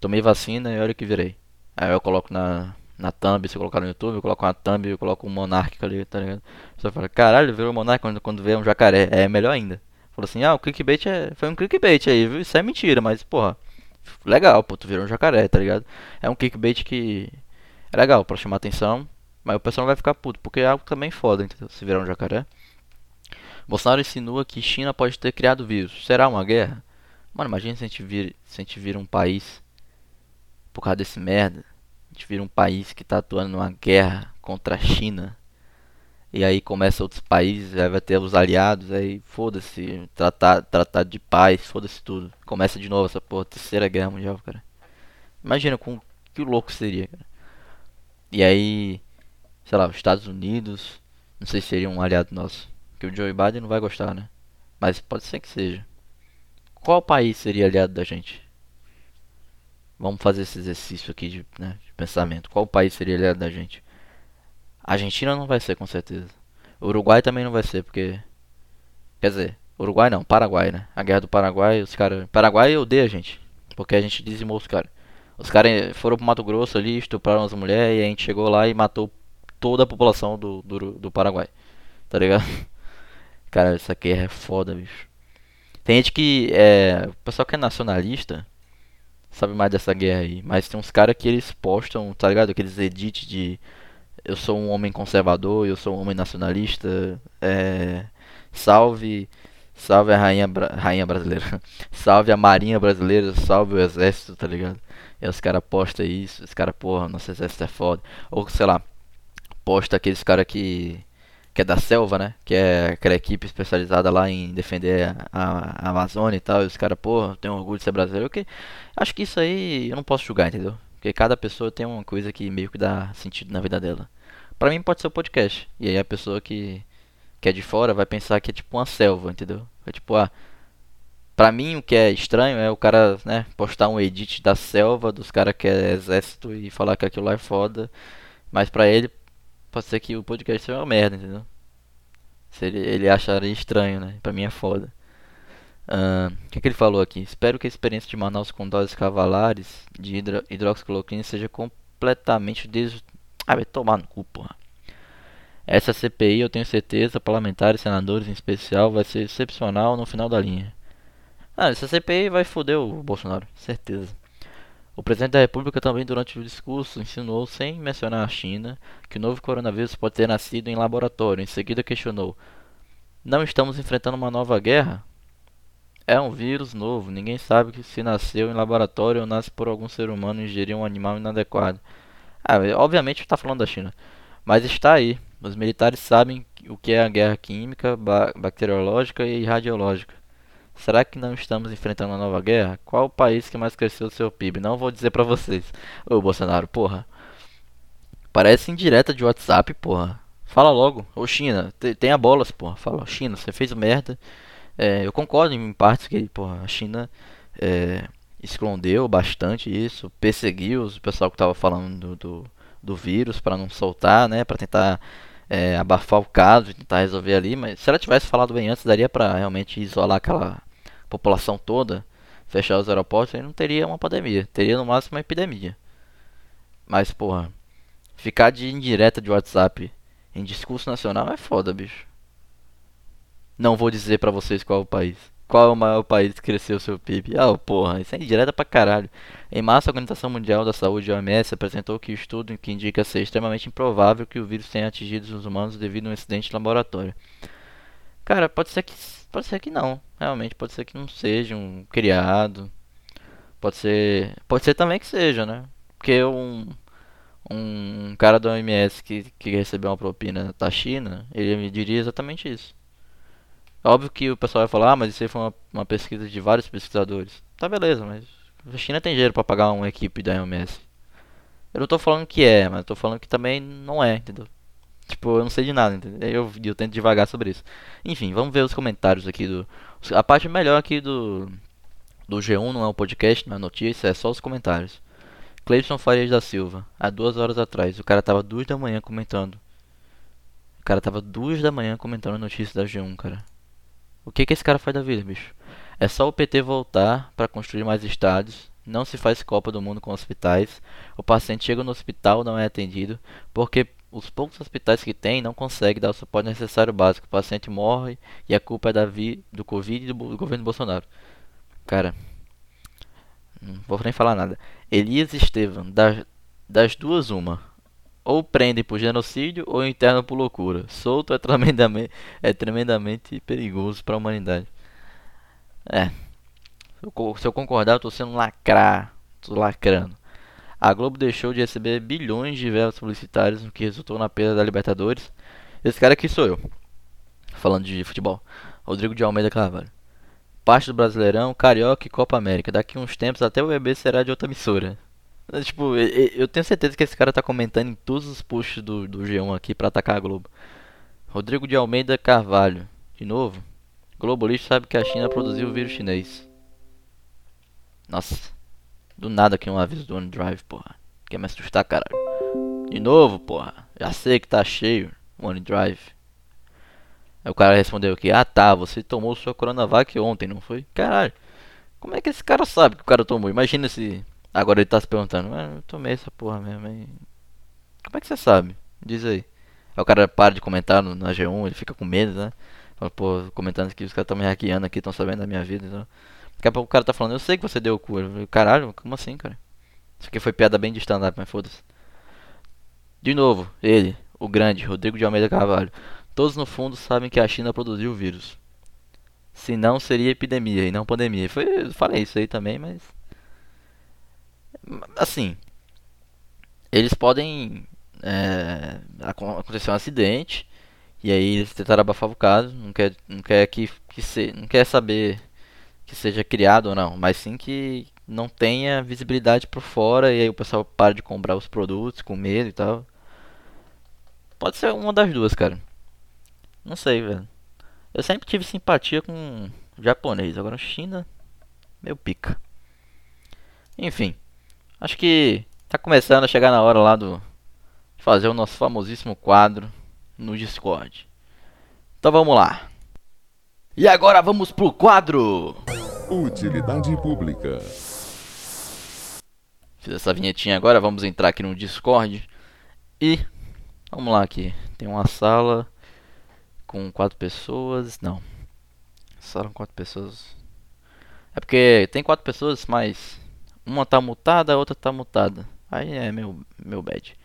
Tomei vacina e olha que virei. Aí eu coloco na, na thumb, se colocar no YouTube, eu coloco uma thumb eu coloco um monarca ali, tá ligado? Você fala, caralho, virou monarca quando, quando vê um jacaré. É melhor ainda. Falou assim, ah, o clickbait é, foi um clickbait aí, viu? Isso é mentira, mas porra, legal, pô, tu virou um jacaré, tá ligado? É um clickbait que é legal pra chamar atenção, mas o pessoal vai ficar puto, porque é algo também foda, entendeu? Se virar um jacaré. Bolsonaro insinua que China pode ter criado vírus. Será uma guerra? Mano, imagina se a gente vira, se a gente vira um país por causa desse merda. Gente vira um país que tá atuando numa guerra contra a China. E aí começa outros países, aí vai ter os aliados, aí foda-se, tratado, tratado de paz, foda-se tudo. Começa de novo essa porra, terceira guerra mundial, cara. Imagina com que louco seria, cara. E aí, sei lá, os Estados Unidos, não sei se seria um aliado nosso. Que o Joe Biden não vai gostar, né? Mas pode ser que seja. Qual país seria aliado da gente? Vamos fazer esse exercício aqui de, né, pensamento. Qual país seria aliado da gente? A Argentina não vai ser, com certeza. Uruguai também não vai ser, porque. Quer dizer, Uruguai não, Paraguai, né? A guerra do Paraguai, os caras. Paraguai odeia a gente. Porque a gente dizimou os caras. Os caras foram pro Mato Grosso ali, estupraram as mulheres e a gente chegou lá e matou toda a população do, do, do Paraguai. Tá ligado? Cara, essa guerra é foda, bicho. Tem gente que é. O pessoal que é nacionalista sabe mais dessa guerra aí. Mas tem uns caras que eles postam, tá ligado? Aqueles edits de. Eu sou um homem conservador, eu sou um homem nacionalista. É. Salve. Salve a rainha, rainha brasileira. salve a marinha brasileira, salve o exército, tá ligado? E os caras postam isso, os caras, porra, nosso exército é foda. Ou sei lá, posta aqueles caras que que é da selva, né? Que é aquela equipe especializada lá em defender a, a Amazônia e tal. E os caras, pô, tem orgulho de ser brasileiro. Que, acho que isso aí eu não posso julgar, entendeu? Porque cada pessoa tem uma coisa que meio que dá sentido na vida dela. Pra mim pode ser o podcast. E aí a pessoa que, que é de fora vai pensar que é tipo uma selva, entendeu? É tipo, ah, pra mim o que é estranho é o cara, né, postar um edit da selva, dos caras que é exército e falar que aquilo lá é foda. Mas pra ele Pode ser que o podcast seja uma merda, entendeu? Se ele, ele acharia estranho, né? Pra mim é foda. Uh, o que, é que ele falou aqui? Espero que a experiência de Manaus com doses cavalares de hidro, hidroxicloroquina seja completamente des... Ah, vai tomar no cu, porra. Essa CPI, eu tenho certeza, parlamentares, senadores em especial, vai ser excepcional no final da linha. Ah, essa CPI vai foder o Bolsonaro, certeza. O presidente da República também, durante o discurso, insinuou, sem mencionar a China, que o novo coronavírus pode ter nascido em laboratório. Em seguida, questionou: Não estamos enfrentando uma nova guerra? É um vírus novo, ninguém sabe se nasceu em laboratório ou nasce por algum ser humano ingerir um animal inadequado. Ah, obviamente está falando da China, mas está aí. Os militares sabem o que é a guerra química, bacteriológica e radiológica. Será que não estamos enfrentando uma nova guerra? Qual o país que mais cresceu o seu PIB? Não vou dizer pra vocês. Ô Bolsonaro, porra. Parece indireta de WhatsApp, porra. Fala logo. Ô China, tenha bolas, porra. Fala, China, você fez merda. É, eu concordo em partes que, porra, a China é, escondeu bastante isso, perseguiu o pessoal que tava falando do, do, do vírus para não soltar, né? Pra tentar é, abafar o caso tentar resolver ali, mas se ela tivesse falado bem antes, daria para realmente isolar aquela população toda, fechar os aeroportos, aí não teria uma pandemia. Teria no máximo uma epidemia. Mas, porra, ficar de indireta de WhatsApp em discurso nacional é foda, bicho. Não vou dizer pra vocês qual é o país. Qual é o maior país que cresceu seu PIB? Ah, porra, isso é indireta pra caralho. Em março, a Organização Mundial da Saúde, OMS, apresentou que o estudo que indica ser extremamente improvável que o vírus tenha atingido os humanos devido a um incidente de laboratório. Cara, pode ser que pode ser que não, realmente pode ser que não seja um criado. Pode ser, pode ser também que seja, né? Porque um um cara da OMS que, que recebeu uma propina da China, ele me diria exatamente isso. Óbvio que o pessoal vai falar, ah, mas isso aí foi uma, uma pesquisa de vários pesquisadores. Tá beleza, mas a China tem dinheiro para pagar uma equipe da OMS. Eu não tô falando que é, mas tô falando que também não é, entendeu? Tipo, eu não sei de nada, entendeu? Eu, eu tento devagar sobre isso. Enfim, vamos ver os comentários aqui do. A parte melhor aqui do. Do G1 não é um podcast, não é notícia, é só os comentários. Cleison Farias da Silva, há duas horas atrás, o cara tava duas da manhã comentando. O cara tava duas da manhã comentando a notícia da G1, cara. O que que esse cara faz da vida, bicho? É só o PT voltar para construir mais estádios. Não se faz Copa do Mundo com hospitais. O paciente chega no hospital não é atendido porque os poucos hospitais que tem não conseguem dar o suporte necessário básico. O paciente morre e a culpa é da vi, do Covid e do, do governo Bolsonaro. Cara, não vou nem falar nada. Elias Estevam, das, das duas, uma. Ou prendem por genocídio ou internam por loucura. Solto é tremendamente, é tremendamente perigoso para a humanidade. É. Se eu concordar, eu tô sendo lacrar. Tô lacrando. A Globo deixou de receber bilhões de verbos publicitários, o que resultou na perda da Libertadores. Esse cara aqui sou eu. Falando de futebol. Rodrigo de Almeida Carvalho. Parte do Brasileirão, Carioca e Copa América. Daqui uns tempos até o bebê será de outra emissora. Tipo, eu tenho certeza que esse cara tá comentando em todos os posts do, do G1 aqui pra atacar a Globo. Rodrigo de Almeida Carvalho. De novo. Globolista sabe que a China produziu o vírus chinês. Nossa. Do nada aqui um aviso do OneDrive, porra. Quer me assustar, caralho. De novo, porra. Já sei que tá cheio OneDrive. Aí o cara respondeu aqui, ah tá, você tomou sua Coronavac ontem, não foi? Caralho. Como é que esse cara sabe que o cara tomou? Imagina se. Agora ele tá se perguntando, mas eu tomei essa porra mesmo, hein? Como é que você sabe? Diz aí. Aí o cara para de comentar no, na G1, ele fica com medo, né? Fala, pô, comentando que os caras estão me hackeando aqui, estão sabendo da minha vida. Então. Daqui a pouco o cara tá falando, eu sei que você deu o cu. Falei, Caralho, como assim, cara? Isso aqui foi piada bem de stand-up, mas foda-se. De novo, ele, o grande, Rodrigo de Almeida Carvalho. Todos no fundo sabem que a China produziu o vírus. Se não, seria epidemia e não pandemia. Foi, eu falei isso aí também, mas. Assim. Eles podem. É, acontecer um acidente. E aí eles tentaram abafar o caso. Não quer, não quer que, que se, não quer saber que seja criado ou não, mas sim que não tenha visibilidade por fora e aí o pessoal para de comprar os produtos com medo e tal. Pode ser uma das duas, cara. Não sei, velho. Eu sempre tive simpatia com japonês, agora China, meu pica. Enfim, acho que tá começando a chegar na hora lá do fazer o nosso famosíssimo quadro no Discord. Então vamos lá. E agora vamos pro quadro. Utilidade pública. Fiz essa vinhetinha agora, vamos entrar aqui no Discord. E vamos lá aqui. Tem uma sala com quatro pessoas. Não. Sala com quatro pessoas. É porque tem quatro pessoas, mas uma tá mutada, a outra tá mutada. Aí é meu, meu bad.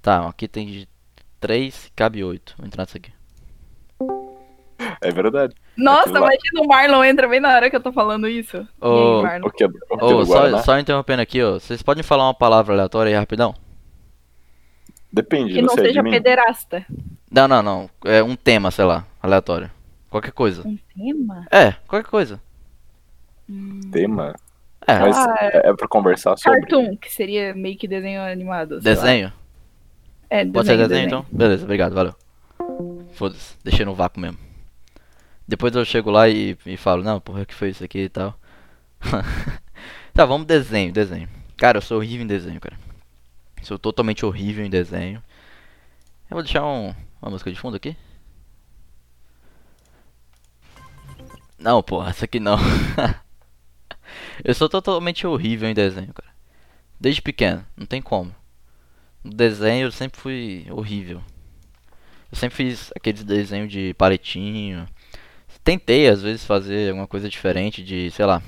Tá, aqui tem três, cabe oito. Vou entrar nessa aqui. É verdade. Nossa, Aquilo lá. imagina o Marlon entra bem na hora que eu tô falando isso. Ô, aí, Marlon? O que, o que Ô, do só, Guaraná? só interrompendo aqui, ó. Vocês podem falar uma palavra aleatória aí rapidão? Depende, Que não você é de seja mim. pederasta. Não, não, não. É um tema, sei lá, aleatório. Qualquer coisa. Um tema? É, qualquer coisa. Tema. É, Mas Ah, é, é pra conversar sobre. Cartoon, que seria meio que desenho animado. sei lá. desenho? É, desenho, Pode ser desenho, então? Beleza, obrigado, valeu. Foda-se, deixei no vácuo mesmo. Depois eu chego lá e, e falo, não, porra, que foi isso aqui e tal. tá, vamos desenho, desenho. Cara, eu sou horrível em desenho, cara. Sou totalmente horrível em desenho. Eu vou deixar um, uma música de fundo aqui. Não, porra, essa aqui não. eu sou totalmente horrível em desenho, cara. Desde pequeno, não tem como. no desenho eu sempre fui horrível. Eu sempre fiz aqueles desenhos de palitinho. Tentei às vezes fazer alguma coisa diferente de, sei lá,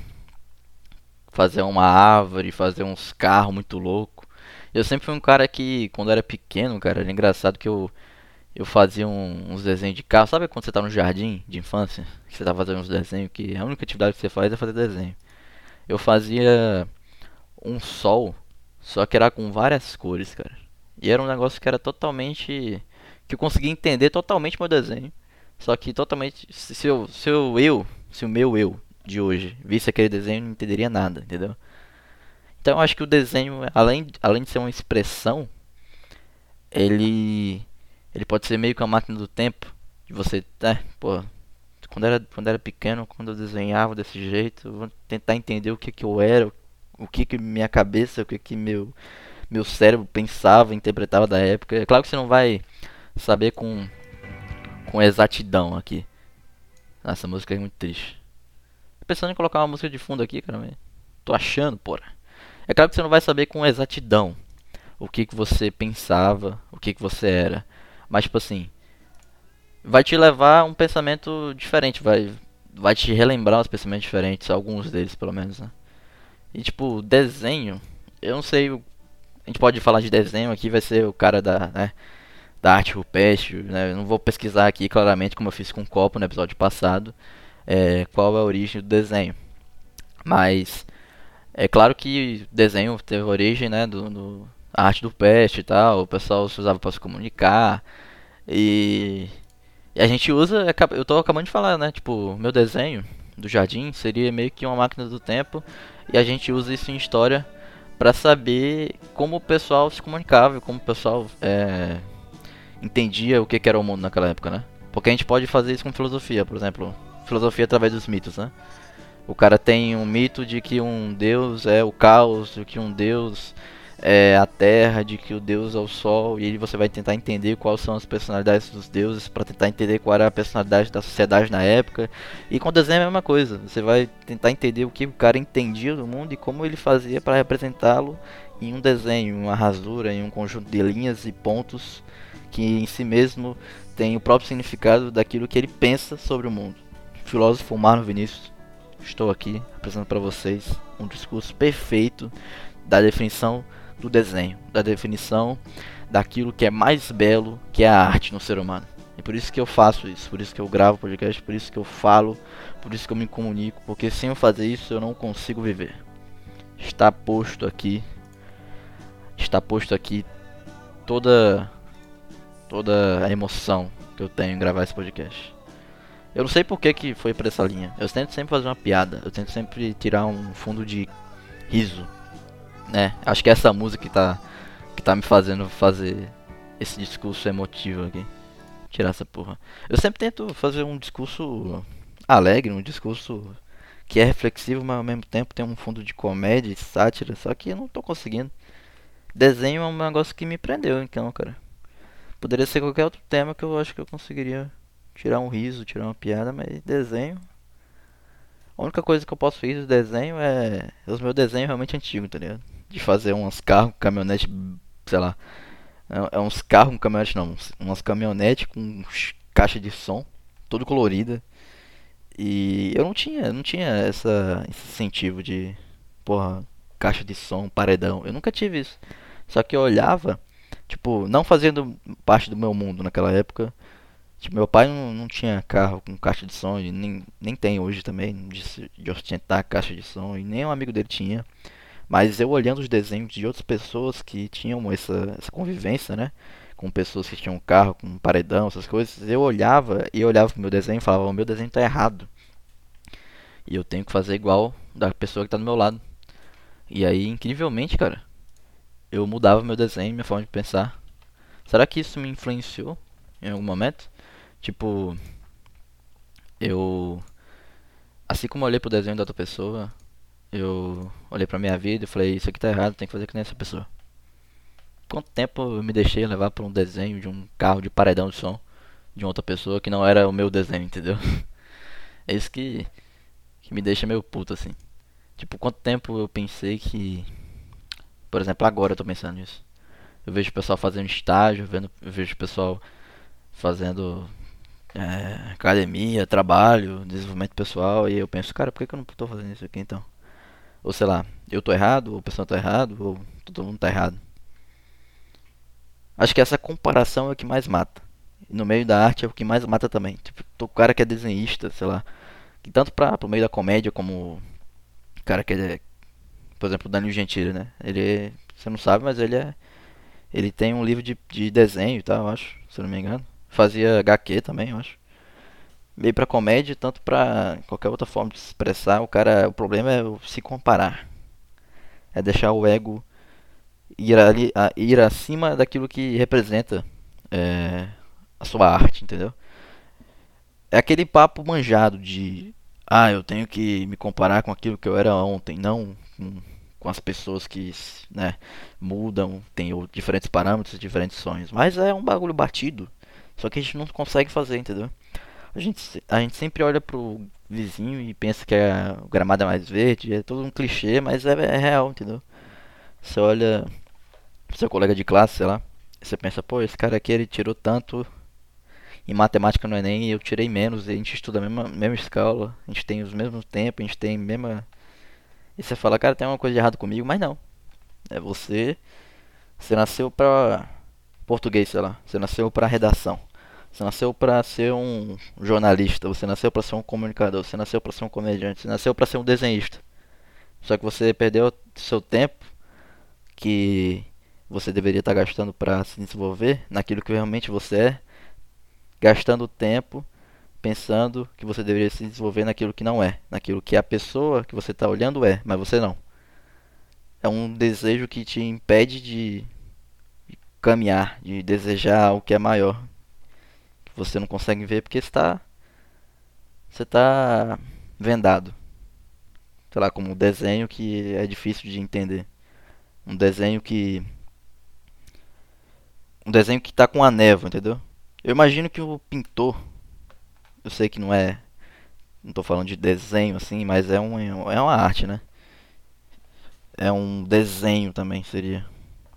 fazer uma árvore, fazer uns carros muito louco. Eu sempre fui um cara que, quando era pequeno, cara, era engraçado que eu eu fazia um, uns desenhos de carro. Sabe quando você tá no jardim de infância? Que você tá fazendo uns desenhos que a única atividade que você faz é fazer desenho. Eu fazia um sol, só que era com várias cores, cara. E era um negócio que era totalmente. que eu conseguia entender totalmente meu desenho. Só que totalmente. Se eu, se eu, eu, se o meu eu de hoje visse aquele desenho, não entenderia nada, entendeu? Então eu acho que o desenho, além, além de ser uma expressão, ele ele pode ser meio que uma máquina do tempo. De você, é, pô, quando era, quando era pequeno, quando eu desenhava desse jeito, vou tentar entender o que que eu era, o que que minha cabeça, o que que meu meu cérebro pensava, interpretava da época. É claro que você não vai saber com com exatidão aqui. Essa música é muito triste. Tô pensando em colocar uma música de fundo aqui, cara, tô achando, porra. É claro que você não vai saber com exatidão o que que você pensava, o que que você era. Mas tipo assim, vai te levar a um pensamento diferente, vai vai te relembrar uns pensamentos diferentes, alguns deles pelo menos, né? E tipo, desenho, eu não sei, a gente pode falar de desenho aqui, vai ser o cara da, né, da arte rupestre, né? Eu não vou pesquisar aqui claramente como eu fiz com o copo no episódio passado, é, qual é a origem do desenho. Mas é claro que desenho teve origem, né, do, do a arte do peste e tal, o pessoal se usava para se comunicar. E, e a gente usa, eu tô acabando de falar, né? Tipo, meu desenho do jardim seria meio que uma máquina do tempo e a gente usa isso em história para saber como o pessoal se comunicava, como o pessoal é, entendia o que, que era o mundo naquela época, né? Porque a gente pode fazer isso com filosofia, por exemplo, filosofia através dos mitos, né? O cara tem um mito de que um deus é o caos, de que um deus é, a terra, de que o deus é o sol, e aí você vai tentar entender quais são as personalidades dos deuses para tentar entender qual era a personalidade da sociedade na época. E com o desenho é a mesma coisa, você vai tentar entender o que o cara entendia do mundo e como ele fazia para representá-lo em um desenho, uma rasura, em um conjunto de linhas e pontos que em si mesmo tem o próprio significado daquilo que ele pensa sobre o mundo. Filósofo Marlon Vinícius, estou aqui apresentando para vocês um discurso perfeito da definição do desenho, da definição daquilo que é mais belo, que é a arte no ser humano. E por isso que eu faço isso, por isso que eu gravo podcast, por isso que eu falo, por isso que eu me comunico, porque sem eu fazer isso eu não consigo viver. Está posto aqui, está posto aqui toda toda a emoção que eu tenho em gravar esse podcast. Eu não sei por que, que foi para essa linha. Eu tento sempre fazer uma piada, eu tento sempre tirar um fundo de riso né? Acho que é essa música que tá, que tá me fazendo fazer esse discurso emotivo aqui. Tirar essa porra. Eu sempre tento fazer um discurso alegre, um discurso que é reflexivo, mas ao mesmo tempo tem um fundo de comédia e sátira, só que eu não tô conseguindo. Desenho é um negócio que me prendeu, então, cara. Poderia ser qualquer outro tema que eu acho que eu conseguiria tirar um riso, tirar uma piada, mas desenho. A única coisa que eu posso fazer do desenho é os meus desenhos realmente antigos, tá ligado? De fazer umas carros, caminhonete, sei lá. É, é uns carros, um caminhonete não, umas caminhonete com caixa de som, todo colorida. E eu não tinha, não tinha essa, esse incentivo de, porra, caixa de som, paredão. Eu nunca tive isso. Só que eu olhava, tipo, não fazendo parte do meu mundo naquela época. Tipo, meu pai não, não tinha carro com caixa de som, nem, nem tem hoje também, de, de ostentar caixa de som, e nem um amigo dele tinha. Mas eu olhando os desenhos de outras pessoas que tinham essa, essa convivência, né? Com pessoas que tinham carro, com paredão, essas coisas, eu olhava e olhava pro meu desenho e falava, o meu desenho tá errado. E eu tenho que fazer igual da pessoa que tá do meu lado. E aí, incrivelmente, cara, eu mudava meu desenho, minha forma de pensar. Será que isso me influenciou em algum momento? Tipo, eu. Assim como eu olhei pro desenho da outra pessoa, eu olhei pra minha vida e falei, isso aqui tá errado, tem que fazer que nem essa pessoa. Quanto tempo eu me deixei levar por um desenho de um carro de paredão de som de outra pessoa que não era o meu desenho, entendeu? É isso que, que me deixa meio puto assim. Tipo, quanto tempo eu pensei que. Por exemplo, agora eu tô pensando nisso. Eu vejo o pessoal fazendo estágio, vendo, eu vejo o pessoal fazendo é, academia, trabalho, desenvolvimento pessoal, e eu penso, cara, por que, que eu não tô fazendo isso aqui então? Ou sei lá, eu tô errado, ou o pessoal tá errado, ou todo mundo tá errado. Acho que essa comparação é o que mais mata. E no meio da arte é o que mais mata também. Tipo, o cara que é desenhista, sei lá. Que tanto pra, pro meio da comédia como o cara que é. Por exemplo, o Danilo Gentili, né? Ele. Você não sabe, mas ele é. Ele tem um livro de, de desenho e tal, eu acho, se não me engano. Fazia HQ também, eu acho. Meio pra comédia, tanto pra qualquer outra forma de se expressar. O cara. O problema é se comparar. É deixar o ego ir, ali, a, ir acima daquilo que representa é, a sua arte, entendeu? É aquele papo manjado de ah, eu tenho que me comparar com aquilo que eu era ontem, não com, com as pessoas que né, mudam, têm diferentes parâmetros, diferentes sonhos. Mas é um bagulho batido, só que a gente não consegue fazer, entendeu? A gente, a gente sempre olha pro vizinho e pensa que a, o gramado é mais verde, é todo um clichê, mas é, é real, entendeu? Você olha seu colega de classe, sei lá, você pensa, pô, esse cara aqui ele tirou tanto em matemática no Enem e eu tirei menos, e a gente estuda a mesma, mesma escola, a gente tem os mesmos tempos, a gente tem a mesma. E você fala, cara, tem uma coisa de errado comigo, mas não. É você. Você nasceu pra português, sei lá. Você nasceu pra redação. Você nasceu para ser um jornalista, você nasceu para ser um comunicador, você nasceu para ser um comediante, você nasceu para ser um desenhista. Só que você perdeu seu tempo que você deveria estar gastando para se desenvolver naquilo que realmente você é, gastando tempo pensando que você deveria se desenvolver naquilo que não é, naquilo que a pessoa que você está olhando é, mas você não. É um desejo que te impede de caminhar, de desejar o que é maior, você não consegue ver porque está você está vendado. Sei lá, como um desenho que é difícil de entender. Um desenho que um desenho que está com a névoa, entendeu? Eu imagino que o pintor, eu sei que não é, não estou falando de desenho assim, mas é, um, é uma arte, né? É um desenho também seria,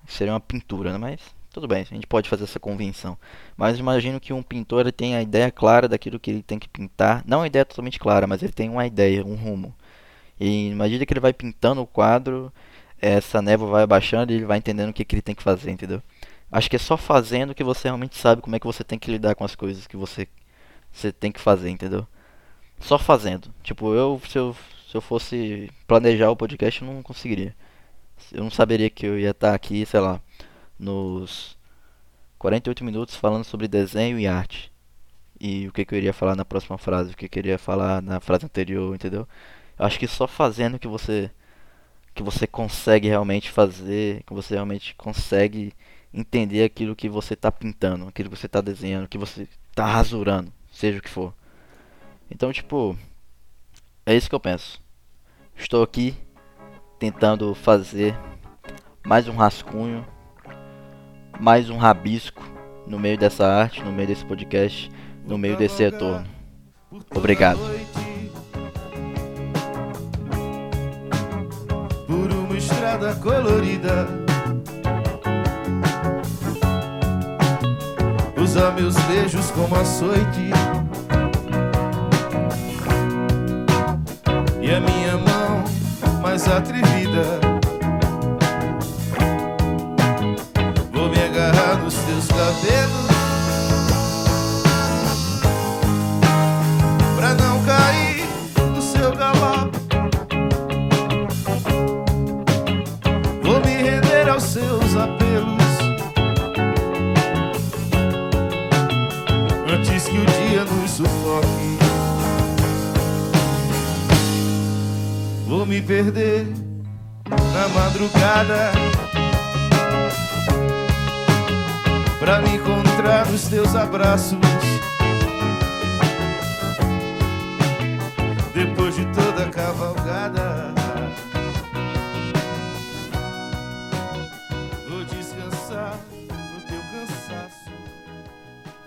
seria uma pintura, né? Mas tudo bem, a gente pode fazer essa convenção. Mas imagino que um pintor tem a ideia clara daquilo que ele tem que pintar, não a ideia totalmente clara, mas ele tem uma ideia, um rumo. E imagina que ele vai pintando o quadro, essa névoa vai abaixando e ele vai entendendo o que, que ele tem que fazer, entendeu? Acho que é só fazendo que você realmente sabe como é que você tem que lidar com as coisas que você, você tem que fazer, entendeu? Só fazendo. Tipo, eu se, eu se eu fosse planejar o podcast, eu não conseguiria. Eu não saberia que eu ia estar aqui, sei lá, nos 48 minutos falando sobre desenho e arte. E o que, que eu iria falar na próxima frase, o que, eu iria falar na frase anterior, entendeu? Eu acho que só fazendo que você que você consegue realmente fazer, que você realmente consegue entender aquilo que você está pintando, aquilo que você está desenhando, que você está rasurando, seja o que for. Então, tipo, é isso que eu penso. Estou aqui tentando fazer mais um rascunho, mais um rabisco no meio dessa arte, no meio desse podcast, no meio desse retorno. Obrigado. Por uma estrada colorida usa meus beijos como açoite E a minha mão mais atrevida cabelos Pra não cair no seu galope Vou me render aos seus apelos. Antes que o dia nos sufoque. Vou me perder na madrugada pra me encontrar nos teus abraços. Depois de toda a cavalgada.